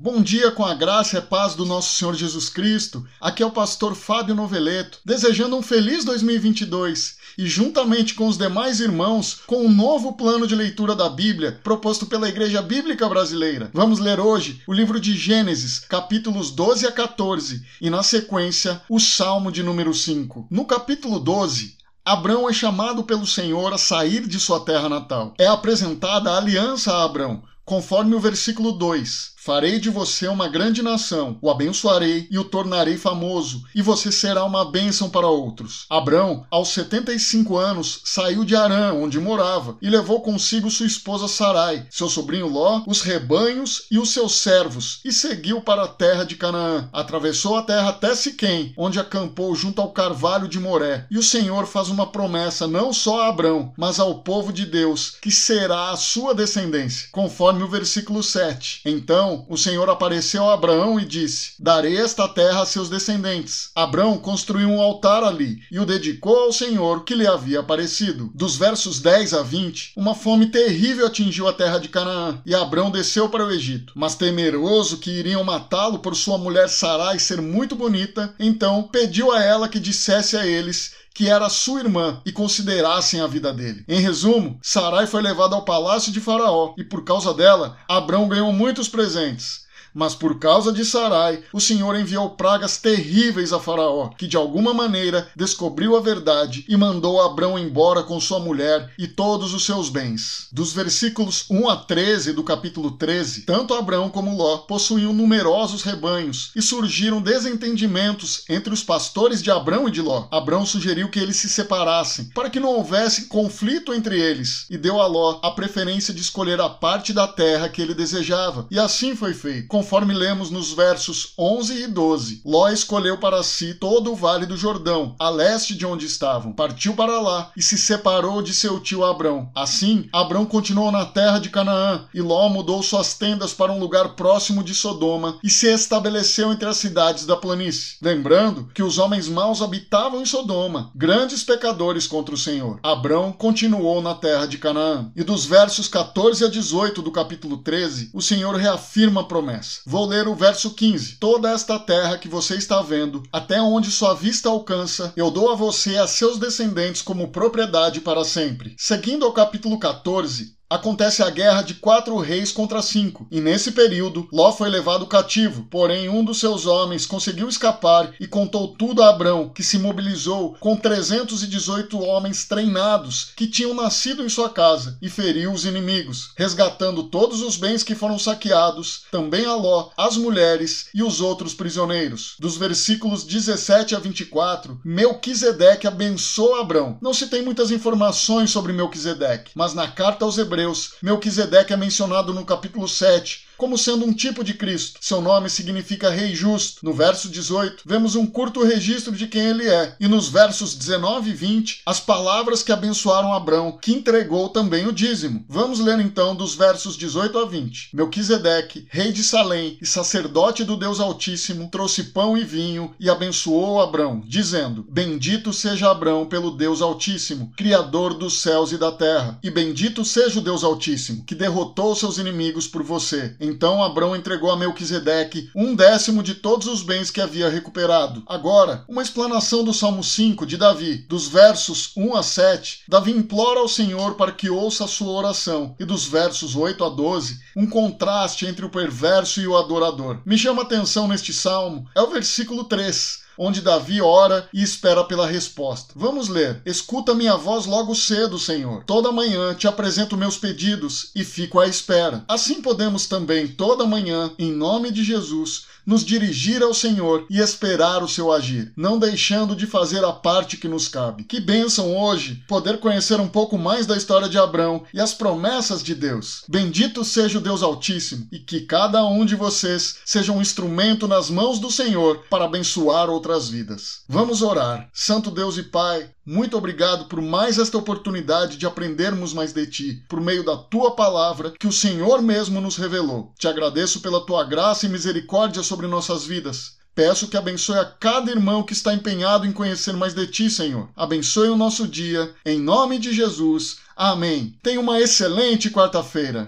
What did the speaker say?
Bom dia com a graça e paz do nosso Senhor Jesus Cristo. Aqui é o pastor Fábio Noveleto, desejando um feliz 2022 e juntamente com os demais irmãos, com um novo plano de leitura da Bíblia proposto pela Igreja Bíblica Brasileira. Vamos ler hoje o livro de Gênesis, capítulos 12 a 14, e na sequência, o Salmo de número 5. No capítulo 12, Abrão é chamado pelo Senhor a sair de sua terra natal. É apresentada a aliança a Abrão, conforme o versículo 2. Farei de você uma grande nação, o abençoarei e o tornarei famoso, e você será uma bênção para outros. Abrão, aos 75 anos, saiu de Arã, onde morava, e levou consigo sua esposa Sarai, seu sobrinho Ló, os rebanhos e os seus servos, e seguiu para a terra de Canaã. Atravessou a terra até Siquém, onde acampou junto ao carvalho de Moré. E o Senhor faz uma promessa não só a Abrão, mas ao povo de Deus, que será a sua descendência, conforme o versículo 7. Então, o Senhor apareceu a Abraão e disse: Darei esta terra a seus descendentes. Abraão construiu um altar ali e o dedicou ao Senhor que lhe havia aparecido. Dos versos 10 a 20, uma fome terrível atingiu a terra de Canaã e Abraão desceu para o Egito. Mas temeroso que iriam matá-lo por sua mulher Sarai ser muito bonita, então pediu a ela que dissesse a eles que era sua irmã e considerassem a vida dele. Em resumo, Sarai foi levada ao palácio de Faraó e por causa dela, Abrão ganhou muitos presentes. Mas por causa de Sarai, o Senhor enviou pragas terríveis a Faraó, que de alguma maneira descobriu a verdade e mandou Abrão embora com sua mulher e todos os seus bens. Dos versículos 1 a 13 do capítulo 13, tanto Abrão como Ló possuíam numerosos rebanhos e surgiram desentendimentos entre os pastores de Abrão e de Ló. Abrão sugeriu que eles se separassem, para que não houvesse conflito entre eles, e deu a Ló a preferência de escolher a parte da terra que ele desejava. E assim foi feito conforme lemos nos versos 11 e 12. Ló escolheu para si todo o vale do Jordão, a leste de onde estavam. Partiu para lá e se separou de seu tio Abrão. Assim, Abrão continuou na terra de Canaã, e Ló mudou suas tendas para um lugar próximo de Sodoma e se estabeleceu entre as cidades da planície. Lembrando que os homens maus habitavam em Sodoma, grandes pecadores contra o Senhor. Abrão continuou na terra de Canaã. E dos versos 14 a 18 do capítulo 13, o Senhor reafirma a promessa. Vou ler o verso 15. Toda esta terra que você está vendo, até onde sua vista alcança, eu dou a você e a seus descendentes como propriedade para sempre. Seguindo ao capítulo 14, acontece a guerra de quatro reis contra cinco, e nesse período Ló foi levado cativo, porém um dos seus homens conseguiu escapar e contou tudo a Abrão, que se mobilizou com 318 homens treinados que tinham nascido em sua casa e feriu os inimigos, resgatando todos os bens que foram saqueados, também a Ló, as mulheres e os outros prisioneiros. Dos versículos 17 a 24, Melquisedeque abençoa Abrão. Não se tem muitas informações sobre Melquisedeque, mas na carta aos Hebreus Hebreus, Melquisedeque é mencionado no capítulo 7, como sendo um tipo de Cristo. Seu nome significa Rei Justo. No verso 18, vemos um curto registro de quem ele é. E nos versos 19 e 20, as palavras que abençoaram Abrão, que entregou também o dízimo. Vamos ler então dos versos 18 a 20. Melquisedeque, rei de Salém e sacerdote do Deus Altíssimo, trouxe pão e vinho e abençoou Abrão, dizendo: Bendito seja Abrão pelo Deus Altíssimo, Criador dos céus e da terra. E bendito seja o Deus Altíssimo, que derrotou seus inimigos por você. Então Abrão entregou a Melquisedeque um décimo de todos os bens que havia recuperado. Agora, uma explanação do Salmo 5 de Davi, dos versos 1 a 7. Davi implora ao Senhor para que ouça a sua oração, e dos versos 8 a 12, um contraste entre o perverso e o adorador. Me chama a atenção neste salmo é o versículo 3 onde Davi ora e espera pela resposta. Vamos ler. Escuta minha voz logo cedo, Senhor. Toda manhã te apresento meus pedidos e fico à espera. Assim podemos também, toda manhã, em nome de Jesus, nos dirigir ao Senhor e esperar o seu agir, não deixando de fazer a parte que nos cabe. Que bênção hoje poder conhecer um pouco mais da história de Abraão e as promessas de Deus. Bendito seja o Deus Altíssimo e que cada um de vocês seja um instrumento nas mãos do Senhor para abençoar outras vidas. Vamos orar. Santo Deus e Pai, muito obrigado por mais esta oportunidade de aprendermos mais de ti, por meio da tua palavra que o Senhor mesmo nos revelou. Te agradeço pela tua graça e misericórdia sobre nossas vidas. Peço que abençoe a cada irmão que está empenhado em conhecer mais de ti, Senhor. Abençoe o nosso dia, em nome de Jesus. Amém. Tenha uma excelente quarta-feira.